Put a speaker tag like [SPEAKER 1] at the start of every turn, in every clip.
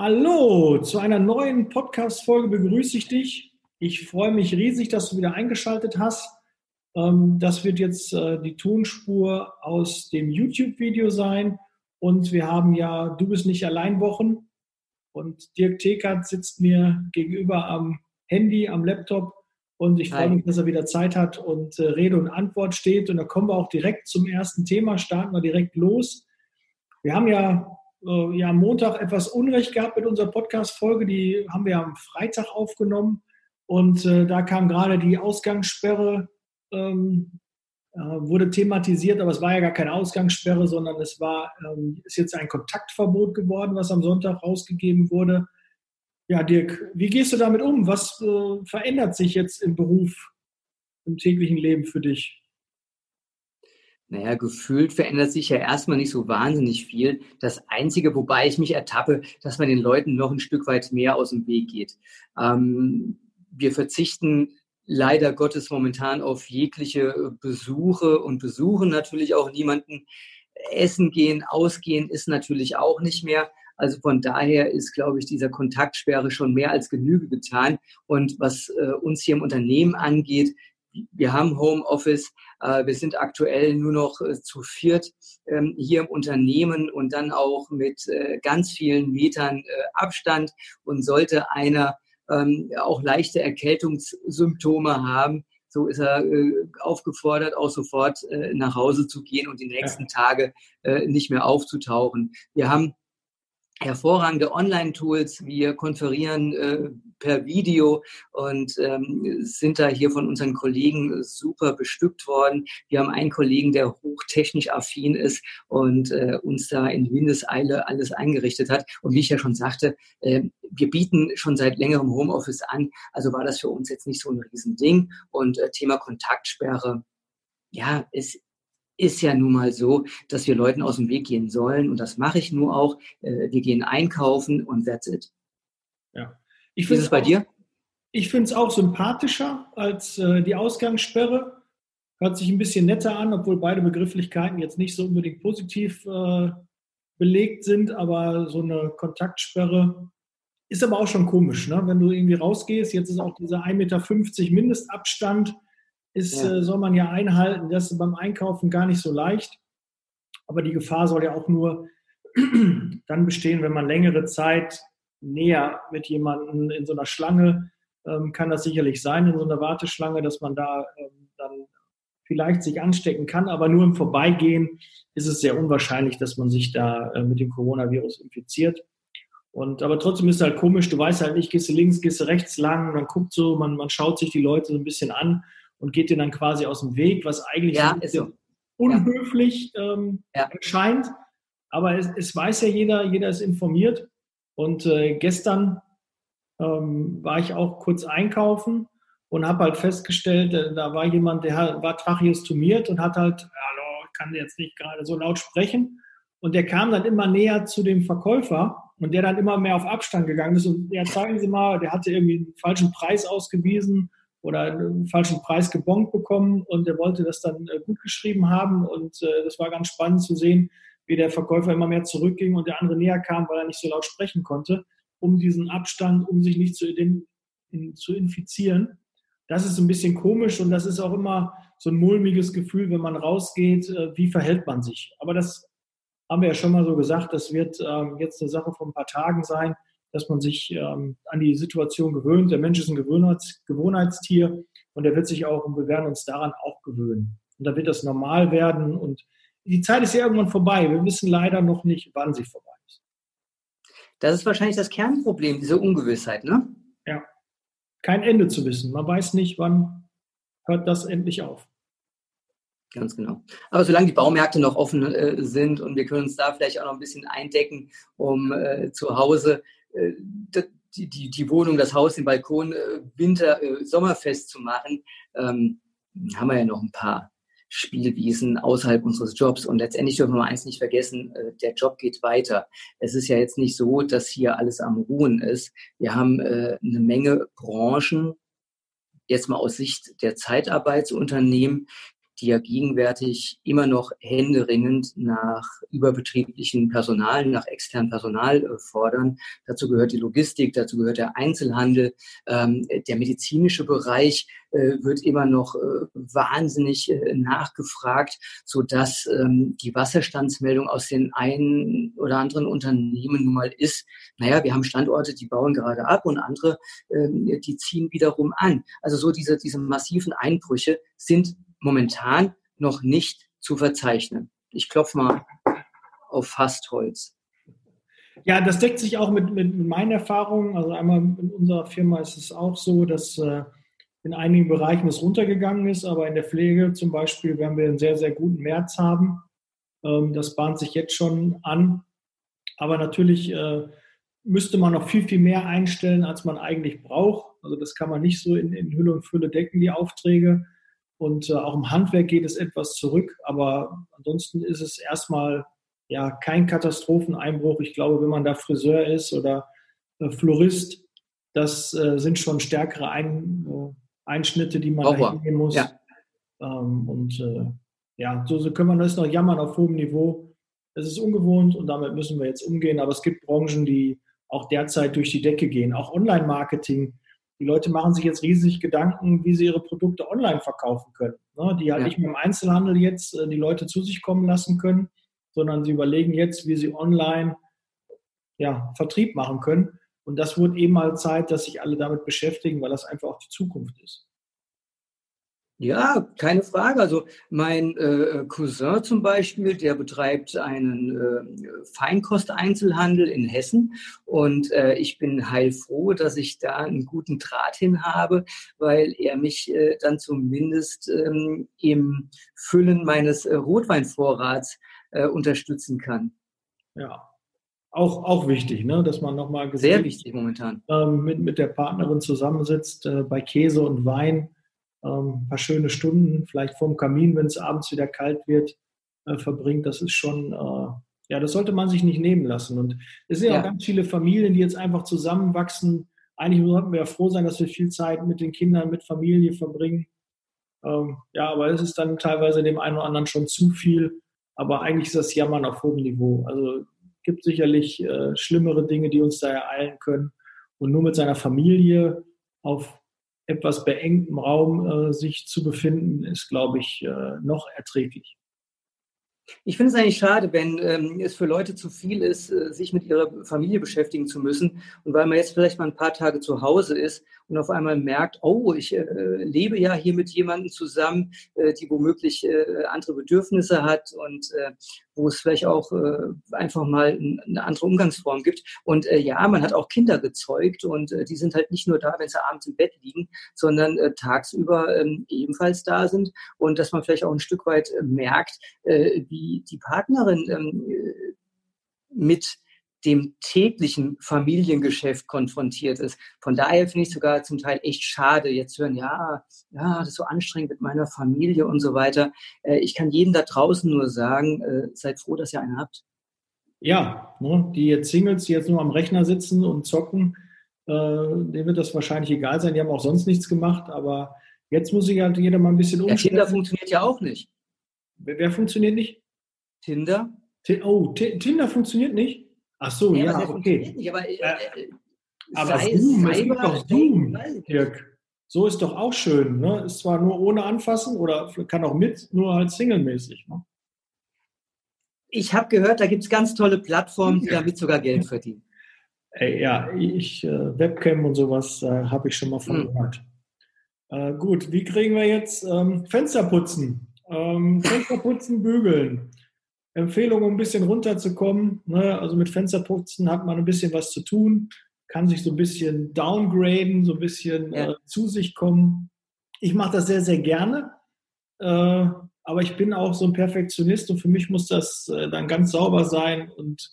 [SPEAKER 1] Hallo, zu einer neuen Podcast-Folge begrüße ich dich. Ich freue mich riesig, dass du wieder eingeschaltet hast. Ähm, das wird jetzt äh, die Tonspur aus dem YouTube-Video sein. Und wir haben ja Du bist nicht allein Wochen. Und Dirk Tekert sitzt mir gegenüber am Handy, am Laptop. Und ich freue mich, dass er wieder Zeit hat und äh, Rede und Antwort steht. Und da kommen wir auch direkt zum ersten Thema, starten wir direkt los. Wir haben ja äh, ja, am Montag etwas Unrecht gehabt mit unserer Podcast-Folge. Die haben wir am Freitag aufgenommen. Und äh, da kam gerade die Ausgangssperre, ähm, äh, wurde thematisiert, aber es war ja gar keine Ausgangssperre, sondern es war, ähm, ist jetzt ein Kontaktverbot geworden, was am Sonntag rausgegeben wurde. Ja, Dirk, wie gehst du damit um? Was äh, verändert sich jetzt im Beruf, im täglichen Leben für dich?
[SPEAKER 2] Naja, gefühlt verändert sich ja erstmal nicht so wahnsinnig viel. Das Einzige, wobei ich mich ertappe, dass man den Leuten noch ein Stück weit mehr aus dem Weg geht. Ähm, wir verzichten leider Gottes momentan auf jegliche Besuche und besuchen natürlich auch niemanden. Essen gehen, ausgehen ist natürlich auch nicht mehr. Also von daher ist, glaube ich, dieser Kontaktsperre schon mehr als Genüge getan. Und was äh, uns hier im Unternehmen angeht, wir haben Homeoffice, äh, wir sind aktuell nur noch äh, zu viert ähm, hier im Unternehmen und dann auch mit äh, ganz vielen Metern Abstand. Und sollte einer ähm, auch leichte Erkältungssymptome haben, so ist er aufgefordert, auch sofort nach Hause zu gehen und die nächsten Tage nicht mehr aufzutauchen. Wir haben hervorragende Online-Tools. Wir konferieren äh, per Video und ähm, sind da hier von unseren Kollegen super bestückt worden. Wir haben einen Kollegen, der hochtechnisch affin ist und äh, uns da in Windeseile alles eingerichtet hat. Und wie ich ja schon sagte, äh, wir bieten schon seit längerem Homeoffice an. Also war das für uns jetzt nicht so ein Riesending. Und äh, Thema Kontaktsperre, ja, ist ist ja nun mal so, dass wir Leuten aus dem Weg gehen sollen. Und das mache ich nur auch. Äh, wir gehen einkaufen und that's it.
[SPEAKER 1] Ja. Ich Wie ist es bei auch, dir? Ich finde es auch sympathischer als äh, die Ausgangssperre. Hört sich ein bisschen netter an, obwohl beide Begrifflichkeiten jetzt nicht so unbedingt positiv äh, belegt sind. Aber so eine Kontaktsperre ist aber auch schon komisch, ne? wenn du irgendwie rausgehst. Jetzt ist auch dieser 1,50 Meter Mindestabstand ist, ja. äh, soll man ja einhalten. Das ist beim Einkaufen gar nicht so leicht. Aber die Gefahr soll ja auch nur dann bestehen, wenn man längere Zeit näher mit jemandem in so einer Schlange, ähm, kann das sicherlich sein, in so einer Warteschlange, dass man da ähm, dann vielleicht sich anstecken kann, aber nur im Vorbeigehen ist es sehr unwahrscheinlich, dass man sich da äh, mit dem Coronavirus infiziert. Und, aber trotzdem ist es halt komisch, du weißt halt nicht, gehst du links, gehst du rechts lang, man guckt so, man, man schaut sich die Leute so ein bisschen an und geht dir dann quasi aus dem Weg, was eigentlich ja, so unhöflich ähm, ja. erscheint. Aber es, es, weiß ja jeder, jeder ist informiert. Und äh, gestern ähm, war ich auch kurz einkaufen und habe halt festgestellt, äh, da war jemand, der war tracheostomiert und hat halt, hallo, ich kann jetzt nicht gerade so laut sprechen. Und der kam dann immer näher zu dem Verkäufer und der dann immer mehr auf Abstand gegangen ist. Und ja, zeigen Sie mal, der hatte irgendwie einen falschen Preis ausgewiesen oder einen falschen Preis gebongt bekommen und er wollte das dann äh, gut geschrieben haben und äh, das war ganz spannend zu sehen, wie der Verkäufer immer mehr zurückging und der andere näher kam, weil er nicht so laut sprechen konnte, um diesen Abstand, um sich nicht zu, in, zu infizieren. Das ist ein bisschen komisch und das ist auch immer so ein mulmiges Gefühl, wenn man rausgeht, äh, wie verhält man sich. Aber das haben wir ja schon mal so gesagt, das wird ähm, jetzt eine Sache von ein paar Tagen sein dass man sich ähm, an die Situation gewöhnt. Der Mensch ist ein Gewohnheits Gewohnheitstier und er wird sich auch, und wir werden uns daran auch gewöhnen. Und dann wird das normal werden und die Zeit ist ja irgendwann vorbei. Wir wissen leider noch nicht, wann sie vorbei ist.
[SPEAKER 2] Das ist wahrscheinlich das Kernproblem, diese Ungewissheit, ne?
[SPEAKER 1] Ja. Kein Ende zu wissen. Man weiß nicht, wann hört das endlich auf.
[SPEAKER 2] Ganz genau. Aber solange die Baumärkte noch offen äh, sind und wir können uns da vielleicht auch noch ein bisschen eindecken, um äh, zu Hause die, die, die Wohnung, das Haus, den Balkon äh, Winter, äh, Sommerfest zu machen, ähm, haben wir ja noch ein paar Spielwiesen außerhalb unseres Jobs. Und letztendlich dürfen wir eins nicht vergessen, der Job geht weiter. Es ist ja jetzt nicht so, dass hier alles am Ruhen ist. Wir haben eine Menge Branchen, jetzt mal aus Sicht der Zeitarbeitsunternehmen, die ja gegenwärtig immer noch händeringend nach überbetrieblichen Personal, nach externem Personal äh, fordern. Dazu gehört die Logistik, dazu gehört der Einzelhandel, ähm, der medizinische Bereich äh, wird immer noch äh, wahnsinnig nachgefragt, so dass ähm, die Wasserstandsmeldung aus den einen oder anderen Unternehmen nun mal ist, naja, wir haben Standorte, die bauen gerade ab und andere, ähm, die ziehen wiederum an. Also so diese, diese massiven Einbrüche sind momentan noch nicht zu verzeichnen. Ich klopfe mal auf Fastholz.
[SPEAKER 1] Ja, das deckt sich auch mit, mit meinen Erfahrungen. Also einmal in unserer Firma ist es auch so, dass äh, in einigen Bereichen es runtergegangen ist, aber in der Pflege zum Beispiel werden wir einen sehr, sehr guten März haben. Ähm, das bahnt sich jetzt schon an. Aber natürlich äh, müsste man noch viel, viel mehr einstellen, als man eigentlich braucht. Also das kann man nicht so in, in Hülle und Fülle decken, die Aufträge. Und äh, auch im Handwerk geht es etwas zurück, aber ansonsten ist es erstmal ja kein Katastropheneinbruch. Ich glaube, wenn man da Friseur ist oder äh, Florist, das äh, sind schon stärkere Ein, äh, Einschnitte, die man da hingehen muss.
[SPEAKER 2] Ja.
[SPEAKER 1] Ähm, und äh, ja, so, so können wir das noch jammern auf hohem Niveau. Es ist ungewohnt und damit müssen wir jetzt umgehen. Aber es gibt Branchen, die auch derzeit durch die Decke gehen. Auch Online-Marketing die Leute machen sich jetzt riesig Gedanken, wie sie ihre Produkte online verkaufen können. Ne? Die halt ja. nicht mehr im Einzelhandel jetzt äh, die Leute zu sich kommen lassen können, sondern sie überlegen jetzt, wie sie online ja, Vertrieb machen können. Und das wird eben mal Zeit, dass sich alle damit beschäftigen, weil das einfach auch die Zukunft ist.
[SPEAKER 2] Ja, keine Frage. Also mein äh, Cousin zum Beispiel, der betreibt einen äh, Feinkosteinzelhandel in Hessen und äh, ich bin heilfroh, dass ich da einen guten Draht hin habe, weil er mich äh, dann zumindest ähm, im Füllen meines äh, Rotweinvorrats äh, unterstützen kann.
[SPEAKER 1] Ja, auch, auch wichtig, ne? dass man nochmal
[SPEAKER 2] sehr wichtig momentan
[SPEAKER 1] ähm, mit, mit der Partnerin zusammensitzt äh, bei Käse und Wein ähm, ein paar schöne Stunden, vielleicht vorm Kamin, wenn es abends wieder kalt wird, äh, verbringt. Das ist schon, äh, ja, das sollte man sich nicht nehmen lassen. Und es sind ja, auch ganz viele Familien, die jetzt einfach zusammenwachsen. Eigentlich sollten wir ja froh sein, dass wir viel Zeit mit den Kindern, mit Familie verbringen. Ähm, ja, aber es ist dann teilweise dem einen oder anderen schon zu viel. Aber eigentlich ist das Jammern auf hohem Niveau. Also gibt sicherlich äh, schlimmere Dinge, die uns da ereilen können. Und nur mit seiner Familie auf etwas beengtem Raum äh, sich zu befinden, ist, glaube ich, äh, noch erträglich.
[SPEAKER 2] Ich finde es eigentlich schade, wenn ähm, es für Leute zu viel ist, äh, sich mit ihrer Familie beschäftigen zu müssen. Und weil man jetzt vielleicht mal ein paar Tage zu Hause ist und auf einmal merkt, oh, ich äh, lebe ja hier mit jemandem zusammen, äh, die womöglich äh, andere Bedürfnisse hat und äh, wo es vielleicht auch äh, einfach mal eine andere Umgangsform gibt. Und ja, man hat auch Kinder gezeugt und die sind halt nicht nur da, wenn sie abends im Bett liegen, sondern tagsüber äh, ebenfalls da sind und dass man vielleicht auch ein Stück weit merkt, wie die Partnerin äh, mit dem täglichen Familiengeschäft konfrontiert ist. Von daher finde ich sogar zum Teil echt schade, jetzt zu hören, ja, ja, das ist so anstrengend mit meiner Familie und so weiter. Äh, ich kann jedem da draußen nur sagen, äh, seid froh, dass ihr einen habt.
[SPEAKER 1] Ja, ne, die jetzt Singles, die jetzt nur am Rechner sitzen und zocken, äh, denen wird das wahrscheinlich egal sein. Die haben auch sonst nichts gemacht, aber jetzt muss sich halt jeder mal ein bisschen
[SPEAKER 2] umstellen. Ja, Tinder funktioniert ja auch nicht.
[SPEAKER 1] Wer, wer funktioniert nicht?
[SPEAKER 2] Tinder.
[SPEAKER 1] Oh, Tinder funktioniert nicht? Ach so, ja, ja okay. Nicht, aber, äh, äh, aber Zoom, es gibt doch Zoom, Dirk. So ist doch auch schön. Ne? Ist zwar nur ohne Anfassen oder kann auch mit, nur halt singlemäßig. Ne?
[SPEAKER 2] Ich habe gehört, da gibt es ganz tolle Plattformen, die damit sogar Geld verdienen.
[SPEAKER 1] Ey, ja, ich, äh, Webcam und sowas äh, habe ich schon mal von hm. gehört. Äh, gut, wie kriegen wir jetzt ähm, Fenster putzen? Ähm, Fenster putzen, bügeln. Empfehlung, um ein bisschen runterzukommen. Ne? Also mit Fensterputzen hat man ein bisschen was zu tun, kann sich so ein bisschen downgraden, so ein bisschen ja. äh, zu sich kommen. Ich mache das sehr, sehr gerne. Äh, aber ich bin auch so ein Perfektionist und für mich muss das äh, dann ganz sauber sein und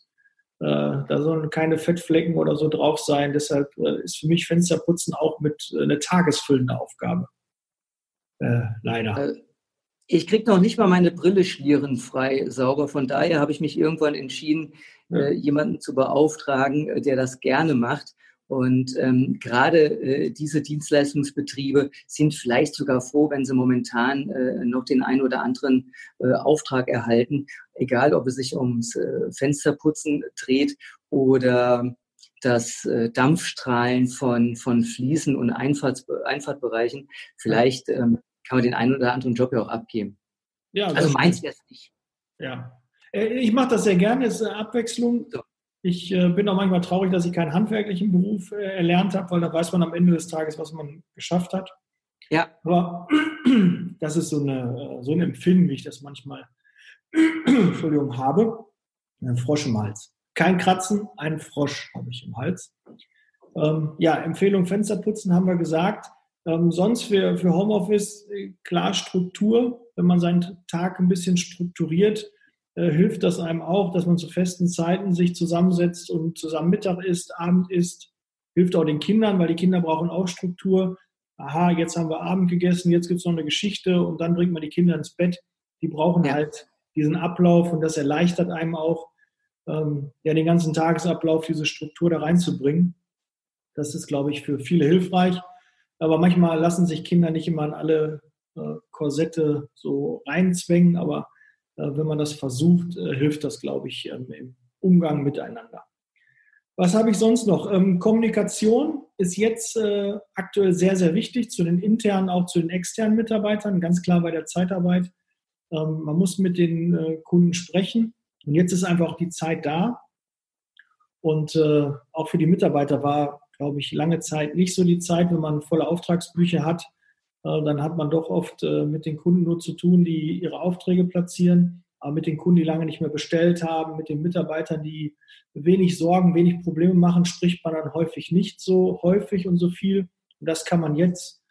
[SPEAKER 1] äh, da sollen keine Fettflecken oder so drauf sein. Deshalb äh, ist für mich Fensterputzen auch mit äh, eine tagesfüllende Aufgabe. leider.
[SPEAKER 2] Ich kriege noch nicht mal meine Brille schlierenfrei sauber. Von daher habe ich mich irgendwann entschieden, ja. äh, jemanden zu beauftragen, äh, der das gerne macht. Und ähm, gerade äh, diese Dienstleistungsbetriebe sind vielleicht sogar froh, wenn sie momentan äh, noch den einen oder anderen äh, Auftrag erhalten, egal ob es sich ums äh, Fensterputzen dreht oder das äh, Dampfstrahlen von, von Fliesen und Einfahrts, Einfahrtbereichen. Vielleicht ähm, kann man den einen oder anderen Job ja auch abgeben.
[SPEAKER 1] Ja, also meins wäre es nicht. Ja. Äh, ich mache das sehr gerne, es ist eine Abwechslung. So. Ich äh, bin auch manchmal traurig, dass ich keinen handwerklichen Beruf äh, erlernt habe, weil da weiß man am Ende des Tages, was man geschafft hat. Ja. Aber das ist so, eine, so ein Empfinden, wie ich das manchmal Entschuldigung, habe. Ein Frosch im Hals. Kein Kratzen, ein Frosch habe ich im Hals. Ähm, ja, Empfehlung Fensterputzen haben wir gesagt. Ähm, sonst für, für Homeoffice klar Struktur. Wenn man seinen Tag ein bisschen strukturiert, äh, hilft das einem auch, dass man zu festen Zeiten sich zusammensetzt und zusammen Mittag isst, Abend isst. Hilft auch den Kindern, weil die Kinder brauchen auch Struktur. Aha, jetzt haben wir Abend gegessen, jetzt gibt es noch eine Geschichte und dann bringt man die Kinder ins Bett. Die brauchen ja. halt diesen Ablauf und das erleichtert einem auch, ähm, ja, den ganzen Tagesablauf, diese Struktur da reinzubringen. Das ist, glaube ich, für viele hilfreich. Aber manchmal lassen sich Kinder nicht immer in alle äh, Korsette so reinzwängen, aber äh, wenn man das versucht, äh, hilft das, glaube ich, ähm, im Umgang miteinander. Was habe ich sonst noch? Ähm, Kommunikation ist jetzt äh, aktuell sehr, sehr wichtig zu den internen, auch zu den externen Mitarbeitern, ganz klar bei der Zeitarbeit. Ähm, man muss mit den Kunden sprechen und jetzt ist einfach die Zeit da. Und auch für die Mitarbeiter war, glaube ich, lange Zeit nicht so die Zeit, wenn man volle Auftragsbücher hat, äh, dann hat man doch oft äh, mit den Kunden nur zu tun, die ihre Aufträge platzieren, aber mit den Kunden, die lange nicht mehr bestellt haben, mit den Mitarbeitern, die wenig Sorgen, wenig Probleme machen, spricht man dann häufig nicht so häufig und so viel. Und das kann man jetzt,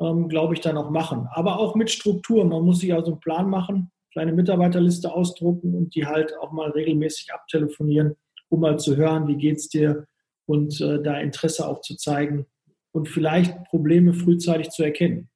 [SPEAKER 1] ähm, glaube ich, dann auch machen. Aber auch mit Struktur. Man muss sich also einen Plan machen, kleine Mitarbeiterliste ausdrucken und die halt auch mal regelmäßig abtelefonieren, um mal zu hören, wie geht es dir und äh, da Interesse auch zu zeigen und vielleicht Probleme frühzeitig zu erkennen.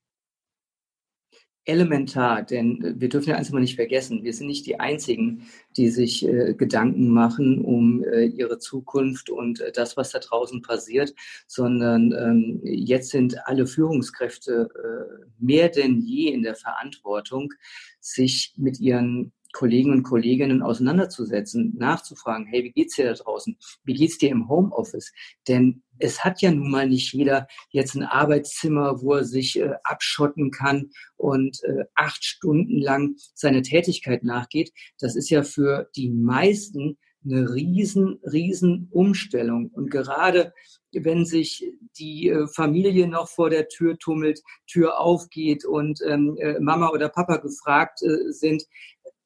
[SPEAKER 2] Elementar, denn äh, wir dürfen ja eins mal nicht vergessen, wir sind nicht die Einzigen, die sich äh, Gedanken machen um äh, ihre Zukunft und äh, das, was da draußen passiert, sondern ähm, jetzt sind alle Führungskräfte äh, mehr denn je in der Verantwortung, sich mit ihren Kollegen und Kolleginnen auseinanderzusetzen, nachzufragen, hey, wie geht's dir da draußen? Wie geht's dir im Homeoffice? Denn es hat ja nun mal nicht jeder jetzt ein Arbeitszimmer, wo er sich äh, abschotten kann und äh, acht Stunden lang seine Tätigkeit nachgeht. Das ist ja für die meisten eine riesen, riesen Umstellung. Und gerade wenn sich die äh, Familie noch vor der Tür tummelt, Tür aufgeht und ähm, äh, Mama oder Papa gefragt äh, sind,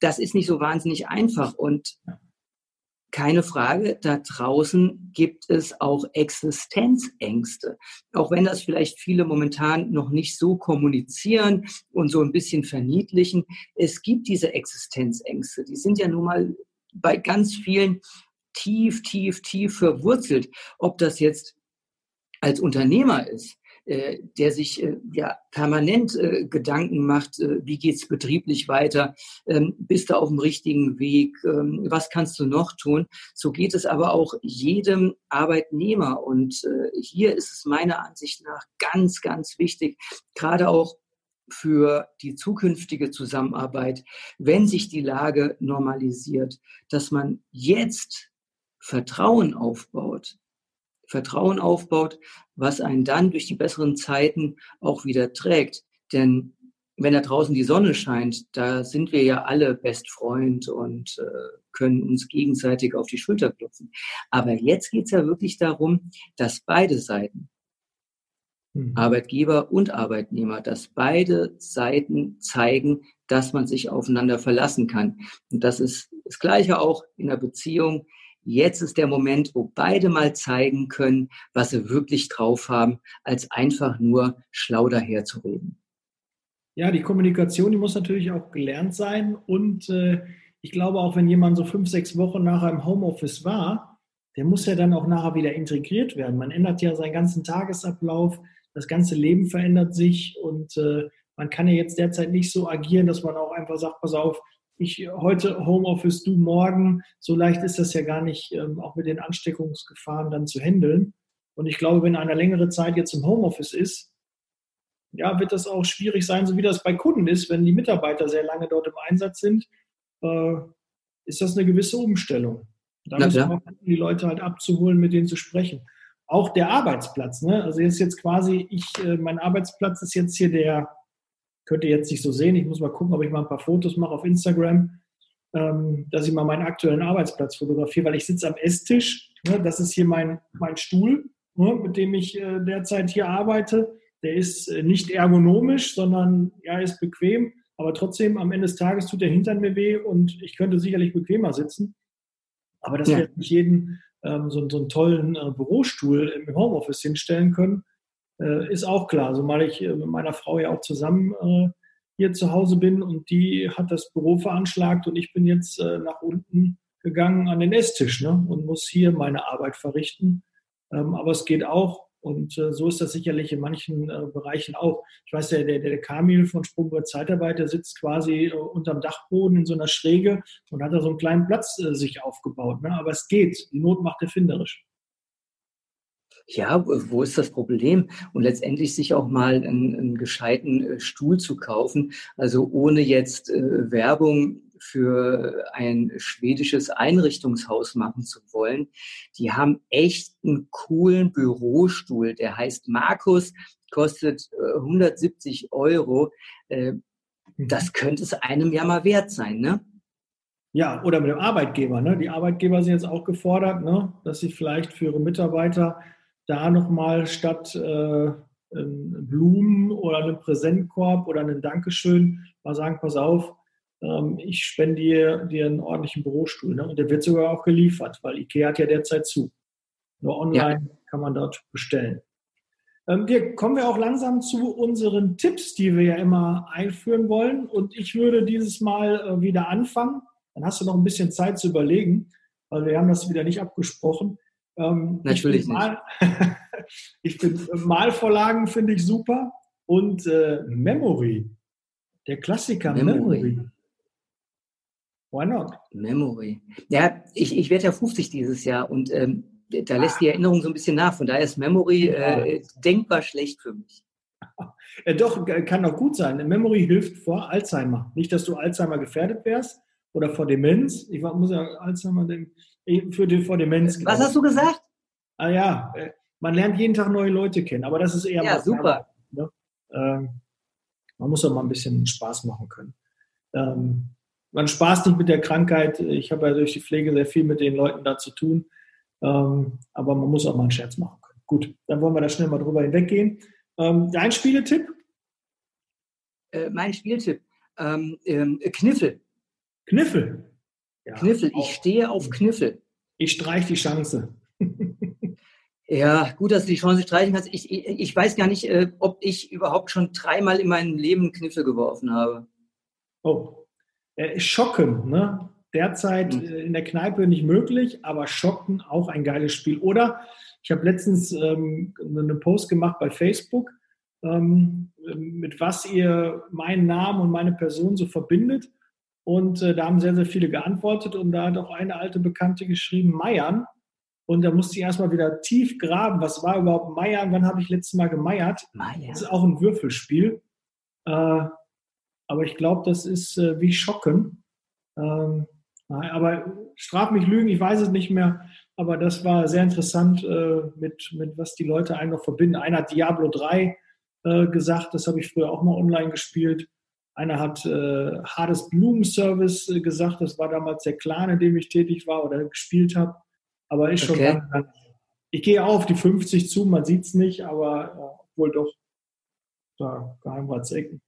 [SPEAKER 2] das ist nicht so wahnsinnig einfach. Und keine Frage, da draußen gibt es auch Existenzängste. Auch wenn das vielleicht viele momentan noch nicht so kommunizieren und so ein bisschen verniedlichen. Es gibt diese Existenzängste. Die sind ja nun mal bei ganz vielen tief, tief, tief verwurzelt. Ob das jetzt als Unternehmer ist, äh, der sich äh, ja permanent äh, Gedanken macht, äh, wie geht's betrieblich weiter, ähm, bist du auf dem richtigen Weg, ähm, was kannst du noch tun? So geht es aber auch jedem Arbeitnehmer. Und äh, hier ist es meiner Ansicht nach ganz, ganz wichtig, gerade auch für die zukünftige Zusammenarbeit, wenn sich die Lage normalisiert, dass man jetzt Vertrauen aufbaut, Vertrauen aufbaut, was einen dann durch die besseren Zeiten auch wieder trägt. Denn wenn da draußen die Sonne scheint, da sind wir ja alle Best Freund und äh, können uns gegenseitig auf die Schulter klopfen. Aber jetzt geht es ja wirklich darum, dass beide Seiten, mhm. Arbeitgeber und Arbeitnehmer, dass beide Seiten zeigen, dass man sich aufeinander verlassen kann. Und das ist das Gleiche auch in der Beziehung. Jetzt ist der Moment, wo beide mal zeigen können, was sie wirklich drauf haben, als einfach nur schlau daherzureden.
[SPEAKER 1] Ja, die Kommunikation, die muss natürlich auch gelernt sein. Und äh, ich glaube, auch wenn jemand so fünf, sechs Wochen nachher im Homeoffice war, der muss ja dann auch nachher wieder integriert werden. Man ändert ja seinen ganzen Tagesablauf, das ganze Leben verändert sich und äh, man kann ja jetzt derzeit nicht so agieren, dass man auch einfach sagt, pass auf, ich heute Homeoffice, du morgen. So leicht ist das ja gar nicht, ähm, auch mit den Ansteckungsgefahren dann zu handeln. Und ich glaube, wenn einer längere Zeit jetzt im Homeoffice ist, ja, wird das auch schwierig sein, so wie das bei Kunden ist, wenn die Mitarbeiter sehr lange dort im Einsatz sind, äh, ist das eine gewisse Umstellung. Da müssen wir die Leute halt abzuholen, mit denen zu sprechen. Auch der Arbeitsplatz, ne? Also jetzt jetzt quasi, ich, äh, mein Arbeitsplatz ist jetzt hier der, könnt ihr jetzt nicht so sehen, ich muss mal gucken, ob ich mal ein paar Fotos mache auf Instagram, ähm, dass ich mal meinen aktuellen Arbeitsplatz fotografiere, weil ich sitze am Esstisch, ne? das ist hier mein, mein Stuhl Ne, mit dem ich äh, derzeit hier arbeite. Der ist äh, nicht ergonomisch, sondern ja, ist bequem. Aber trotzdem, am Ende des Tages tut der Hintern mir weh und ich könnte sicherlich bequemer sitzen. Aber dass ja. wir nicht jeden ähm, so, so, einen tollen äh, Bürostuhl im Homeoffice hinstellen können, äh, ist auch klar. Zumal ich äh, mit meiner Frau ja auch zusammen äh, hier zu Hause bin und die hat das Büro veranschlagt und ich bin jetzt nach unten gegangen an den Esstisch ne, und muss hier meine Arbeit verrichten. Ähm, aber es geht auch. Und äh, so ist das sicherlich in manchen äh, Bereichen auch. Ich weiß, der, der, der Kamil von Sprungbrett Zeitarbeit, der sitzt quasi äh, unterm Dachboden in so einer Schräge und hat da so einen kleinen Platz äh, sich aufgebaut. Ne? Aber es geht. Die Not macht erfinderisch.
[SPEAKER 2] Ja, wo ist das Problem? Und letztendlich sich auch mal einen, einen gescheiten äh, Stuhl zu kaufen, also ohne jetzt äh, Werbung für ein schwedisches Einrichtungshaus machen zu wollen. Die haben echt einen coolen Bürostuhl, der heißt Markus, kostet 170 äh, Euro. Äh, mhm. Das könnte es einem ja mal wert sein, ne?
[SPEAKER 1] Ja, oder mit dem Arbeitgeber. Ne? Die Arbeitgeber sind jetzt auch gefordert, ne? dass sie vielleicht für ihre Mitarbeiter da nochmal statt äh, Blumen oder einen Präsentkorb oder einen Dankeschön mal sagen, pass auf, ähm, ich spende dir, dir einen ordentlichen Bürostuhl. Ne? Und der wird sogar auch geliefert, weil Ikea hat ja derzeit zu. Nur online ja. kann man dort bestellen. Ähm, wir kommen wir auch langsam zu unseren Tipps, die wir ja immer einführen wollen. Und ich würde dieses Mal äh, wieder anfangen. Dann hast du noch ein bisschen Zeit zu überlegen, weil wir haben das wieder nicht abgesprochen.
[SPEAKER 2] Ähm, Natürlich ich
[SPEAKER 1] mal, nicht. ich bin Malvorlagen finde ich super und äh, Memory, der Klassiker Memory. Memory.
[SPEAKER 2] Why not? Memory. Ja, ich, ich werde ja 50 dieses Jahr und ähm, da lässt ah. die Erinnerung so ein bisschen nach. Von daher ist Memory äh, denkbar schlecht für mich.
[SPEAKER 1] Ja, doch, kann doch gut sein. Memory hilft vor Alzheimer. Nicht, dass du Alzheimer gefährdet wärst oder vor Demenz. Ich muss ja Alzheimer für den, vor Demenz.
[SPEAKER 2] Was hast du gesagt?
[SPEAKER 1] Ah ja, äh, man lernt jeden Tag neue Leute kennen, aber das ist eher.
[SPEAKER 2] Ja, super.
[SPEAKER 1] Ne? Ähm, man muss auch mal ein bisschen Spaß machen können. Ähm, man spaßt nicht mit der Krankheit. Ich habe ja durch die Pflege sehr viel mit den Leuten da zu tun. Ähm, aber man muss auch mal einen Scherz machen können. Gut, dann wollen wir da schnell mal drüber hinweggehen. Ähm, dein Spieletipp?
[SPEAKER 2] Äh, mein Spieltipp. Ähm, ähm, Kniffel.
[SPEAKER 1] Kniffel.
[SPEAKER 2] Ja, Kniffel. Ich stehe auf Kniffel.
[SPEAKER 1] Ich streich die Chance.
[SPEAKER 2] ja, gut, dass du die Chance streichen kannst. Ich, ich, ich weiß gar nicht, äh, ob ich überhaupt schon dreimal in meinem Leben Kniffel geworfen habe.
[SPEAKER 1] Oh, äh, Schocken, ne? Derzeit mhm. Äh, in der Kneipe nicht möglich, aber Schocken auch ein geiles Spiel. Oder ich habe letztens ähm, einen Post gemacht bei Facebook, ähm, mit was ihr meinen Namen und meine Person so verbindet. Und äh, da haben sehr, sehr viele geantwortet und da hat auch eine alte Bekannte geschrieben, Meiern. Und da musste ich erstmal wieder tief graben. Was war überhaupt Meiern? Wann habe ich letztes Mal gemeiert? Meier. Das ist auch ein Würfelspiel. Äh, aber ich glaube, das ist äh, wie Schocken. Ähm, aber straf mich Lügen, ich weiß es nicht mehr. Aber das war sehr interessant, äh, mit, mit was die Leute einen noch verbinden. Einer hat Diablo 3 äh, gesagt, das habe ich früher auch mal online gespielt. Einer hat äh, Hades Blumen Service äh, gesagt, das war damals der Clan, in dem ich tätig war oder gespielt habe. Aber ist schon okay. lang, lang. Ich gehe auf die 50 zu, man sieht es nicht, aber äh, wohl doch da Geheimratsecken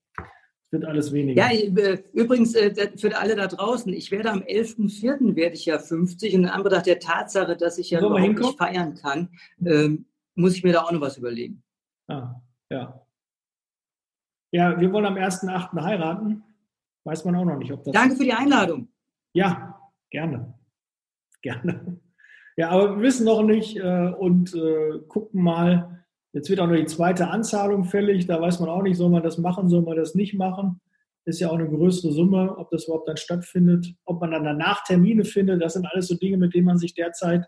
[SPEAKER 1] wird alles weniger.
[SPEAKER 2] Ja, äh, übrigens äh, für alle da draußen, ich werde am 11.04. werde ich ja 50 und in Anbetracht der Tatsache, dass ich ja überhaupt nicht feiern kann, ähm, muss ich mir da auch noch was überlegen.
[SPEAKER 1] Ah, ja. Ja, wir wollen am 1.08. heiraten. Weiß man auch noch nicht, ob das.
[SPEAKER 2] Danke für die Einladung.
[SPEAKER 1] Ja, gerne. Gerne. Ja, aber wir wissen noch nicht äh, und äh, gucken mal, Jetzt wird auch noch die zweite Anzahlung fällig. Da weiß man auch nicht, soll man das machen, soll man das nicht machen. Ist ja auch eine größere Summe, ob das überhaupt dann stattfindet. Ob man dann danach Termine findet, das sind alles so Dinge, mit denen man sich derzeit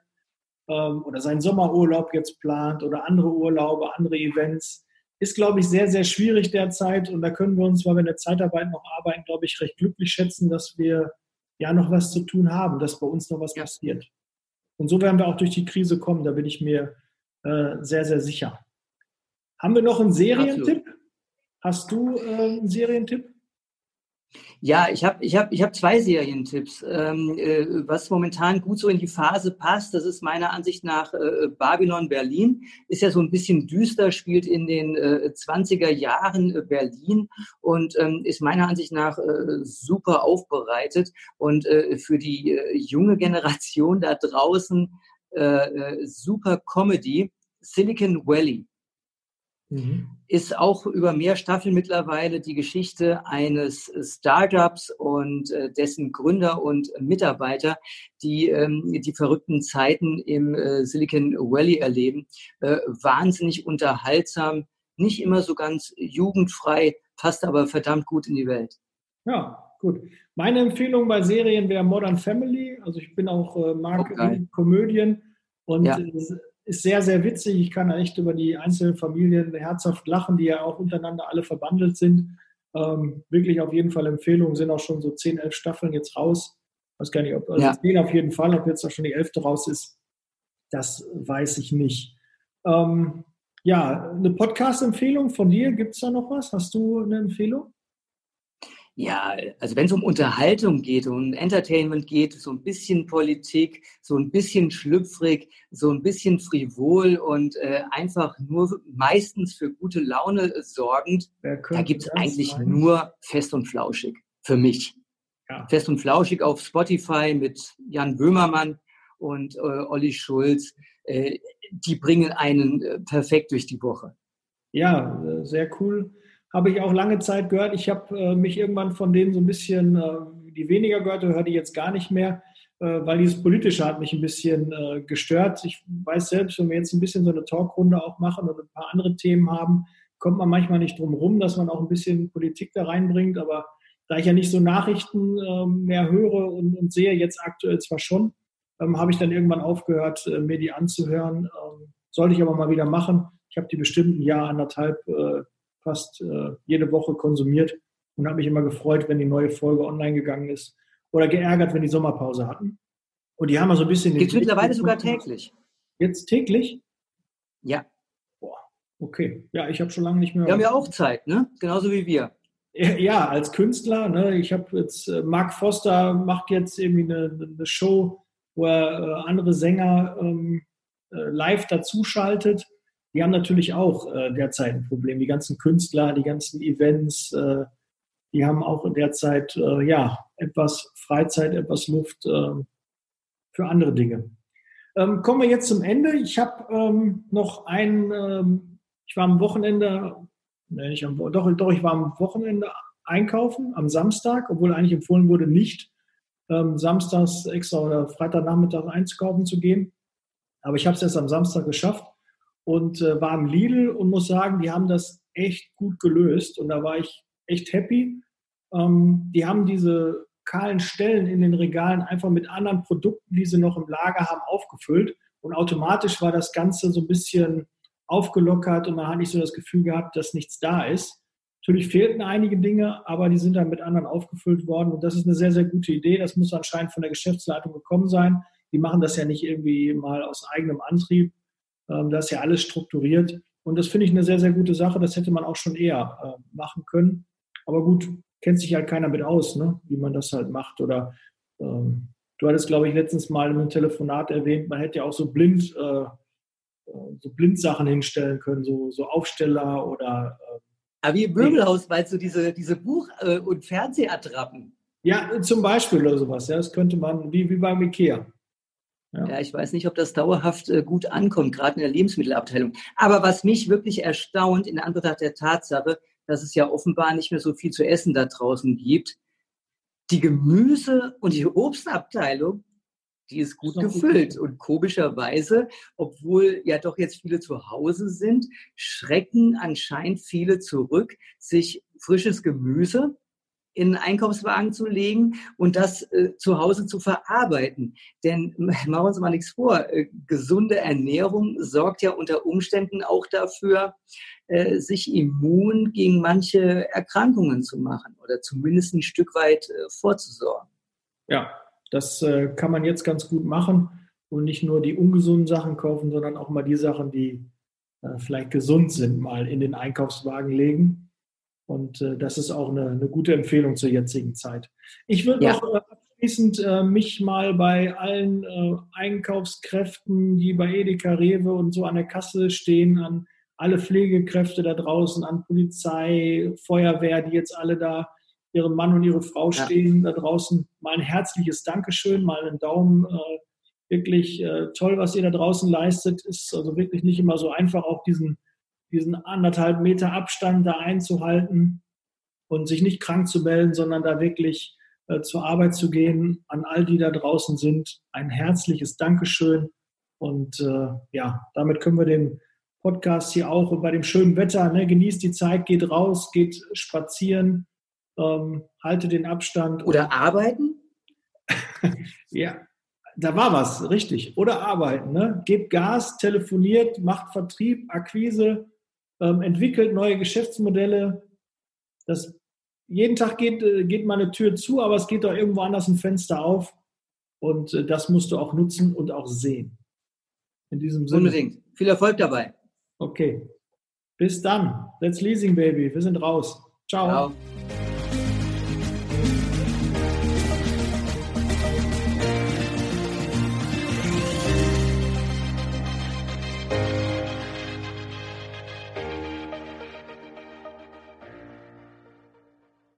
[SPEAKER 1] ähm, oder seinen Sommerurlaub jetzt plant oder andere Urlaube, andere Events. Ist, glaube ich, sehr, sehr schwierig derzeit und da können wir uns, weil wir in der Zeitarbeit noch arbeiten, glaube ich, recht glücklich schätzen, dass wir ja noch was zu tun haben, dass bei uns noch was ja. passiert. Und so werden wir auch durch die Krise kommen, da bin ich mir äh, sehr, sehr sicher. Haben wir noch einen Serientipp? Hast du äh, einen Serientipp?
[SPEAKER 2] Ja, ich habe ich hab, ich hab zwei Serientipps. Ähm, äh, was momentan gut so in die Phase passt, das ist meiner Ansicht nach äh, Babylon Berlin. Ist ja so ein bisschen düster, spielt in den äh, 20er Jahren äh, Berlin und ähm, ist meiner Ansicht nach äh, super aufbereitet. Und äh, für die junge Generation da draußen super Comedy. Silicon Valley Mhm. Ist auch über mehr Staffeln mittlerweile die Geschichte eines Startups und äh, dessen Gründer und Mitarbeiter, die ähm, die verrückten Zeiten im äh, Silicon Valley erleben. Äh, wahnsinnig unterhaltsam, nicht immer so ganz jugendfrei, passt aber verdammt gut in die Welt.
[SPEAKER 1] Ja, gut. Meine Empfehlung bei Serien wäre Modern Family. Also ich bin auch äh, mag okay. Komödien und ja ist sehr, sehr witzig. Ich kann echt über die einzelnen Familien herzhaft lachen, die ja auch untereinander alle verbandelt sind. Ähm, wirklich auf jeden Fall Empfehlungen, sind auch schon so 10, 11 Staffeln jetzt raus. Ich weiß gar nicht, ob also ja. 10 auf jeden Fall, ob jetzt auch schon die 11. raus ist, das weiß ich nicht. Ähm, ja, eine Podcast-Empfehlung von dir, gibt es da noch was? Hast du eine Empfehlung?
[SPEAKER 2] Ja, also wenn es um Unterhaltung geht, um Entertainment geht, so ein bisschen Politik, so ein bisschen schlüpfrig, so ein bisschen frivol und äh, einfach nur meistens für gute Laune sorgend, da gibt es eigentlich sein? nur fest und flauschig für mich. Ja. Fest und flauschig auf Spotify mit Jan Böhmermann und äh, Olli Schulz. Äh, die bringen einen äh, perfekt durch die Woche.
[SPEAKER 1] Ja, äh, sehr cool habe ich auch lange Zeit gehört. Ich habe äh, mich irgendwann von denen so ein bisschen, äh, die weniger gehört, höre die jetzt gar nicht mehr, äh, weil dieses Politische hat mich ein bisschen äh, gestört. Ich weiß selbst, wenn wir jetzt ein bisschen so eine Talkrunde auch machen und ein paar andere Themen haben, kommt man manchmal nicht drum rum, dass man auch ein bisschen Politik da reinbringt. Aber da ich ja nicht so Nachrichten ähm, mehr höre und, und, sehe, jetzt aktuell zwar schon, ähm, habe ich dann irgendwann aufgehört, äh, mir die anzuhören. Ähm, sollte ich aber mal wieder machen. Ich habe die bestimmt ein Jahr, anderthalb äh, fast äh, jede Woche konsumiert und habe mich immer gefreut, wenn die neue Folge online gegangen ist oder geärgert, wenn die Sommerpause hatten. Und die haben mal so ein bisschen.
[SPEAKER 2] Gibt es mittlerweile sogar täglich?
[SPEAKER 1] Jetzt täglich?
[SPEAKER 2] Ja.
[SPEAKER 1] Boah, okay. Ja, ich habe schon lange nicht mehr.
[SPEAKER 2] Wir haben ja auch Zeit, ne? Genauso wie wir.
[SPEAKER 1] Ja, als Künstler. Ne? Ich habe jetzt, äh, Mark Foster macht jetzt irgendwie eine, eine Show, wo er äh, andere Sänger ähm, äh, live dazuschaltet die haben natürlich auch äh, derzeit ein Problem. Die ganzen Künstler, die ganzen Events, äh, die haben auch derzeit äh, ja etwas Freizeit, etwas Luft äh, für andere Dinge. Ähm, kommen wir jetzt zum Ende. Ich habe ähm, noch ein, ähm, ich war am Wochenende, nee, nicht am, doch, doch, ich war am Wochenende einkaufen, am Samstag, obwohl eigentlich empfohlen wurde, nicht ähm, samstags extra oder Freitagnachmittag einzukaufen zu gehen. Aber ich habe es erst am Samstag geschafft und äh, war im Lidl und muss sagen, die haben das echt gut gelöst und da war ich echt happy. Ähm, die haben diese kahlen Stellen in den Regalen einfach mit anderen Produkten, die sie noch im Lager haben, aufgefüllt und automatisch war das Ganze so ein bisschen aufgelockert und man hat nicht so das Gefühl gehabt, dass nichts da ist. Natürlich fehlten einige Dinge, aber die sind dann mit anderen aufgefüllt worden und das ist eine sehr, sehr gute Idee. Das muss anscheinend von der Geschäftsleitung gekommen sein. Die machen das ja nicht irgendwie mal aus eigenem Antrieb, ähm, da ist ja alles strukturiert. Und das finde ich eine sehr, sehr gute Sache. Das hätte man auch schon eher äh, machen können. Aber gut, kennt sich halt keiner mit aus, ne? wie man das halt macht. Oder ähm, du hattest, glaube ich, letztens mal in einem Telefonat erwähnt, man hätte ja auch so blind, äh, äh so Blindsachen hinstellen können, so, so Aufsteller oder.
[SPEAKER 2] Äh, Aber wie im Möbelhaus, weil so diese, diese Buch- äh, und Fernsehattrappen.
[SPEAKER 1] Ja, zum Beispiel oder sowas. Ja, das könnte man, wie, wie beim Ikea.
[SPEAKER 2] Ja. ja. ich weiß nicht, ob das dauerhaft äh, gut ankommt, gerade in der Lebensmittelabteilung. Aber was mich wirklich erstaunt in Anbetracht der Tatsache, dass es ja offenbar nicht mehr so viel zu essen da draußen gibt, die Gemüse- und die Obstabteilung, die ist gut ist gefüllt. Gut. Und komischerweise, obwohl ja doch jetzt viele zu Hause sind, schrecken anscheinend viele zurück, sich frisches Gemüse in einen Einkaufswagen zu legen und das äh, zu Hause zu verarbeiten. Denn machen wir uns mal nichts vor, äh, gesunde Ernährung sorgt ja unter Umständen auch dafür, äh, sich immun gegen manche Erkrankungen zu machen oder zumindest ein Stück weit äh, vorzusorgen.
[SPEAKER 1] Ja, das äh, kann man jetzt ganz gut machen und nicht nur die ungesunden Sachen kaufen, sondern auch mal die Sachen, die äh, vielleicht gesund sind, mal in den Einkaufswagen legen und äh, das ist auch eine, eine, gute Empfehlung zur jetzigen Zeit. Ich würde ja. noch äh, abschließend äh, mich mal bei allen äh, Einkaufskräften, die bei Edeka, Rewe und so an der Kasse stehen, an alle Pflegekräfte da draußen, an Polizei, Feuerwehr, die jetzt alle da ihren Mann und ihre Frau stehen ja. da draußen, mal ein herzliches Dankeschön, mal einen Daumen. Äh, wirklich äh, toll, was ihr da draußen leistet. Ist also wirklich nicht immer so einfach, auch diesen diesen anderthalb Meter Abstand da einzuhalten und sich nicht krank zu melden, sondern da wirklich äh, zur Arbeit zu gehen. An all die da draußen sind, ein herzliches Dankeschön. Und äh, ja, damit können wir den Podcast hier auch bei dem schönen Wetter, ne, genießt die Zeit, geht raus, geht spazieren, ähm, halte den Abstand.
[SPEAKER 2] Oder arbeiten?
[SPEAKER 1] ja, da war was, richtig. Oder arbeiten. Ne? Gebt Gas, telefoniert, macht Vertrieb, Akquise, ähm, entwickelt neue Geschäftsmodelle. Das, jeden Tag geht, äh, geht mal eine Tür zu, aber es geht doch irgendwo anders ein Fenster auf. Und äh, das musst du auch nutzen und auch sehen.
[SPEAKER 2] In diesem Sinne. Unbedingt. Viel Erfolg dabei.
[SPEAKER 1] Okay. Bis dann. Let's Leasing, Baby. Wir sind raus. Ciao. Ciao.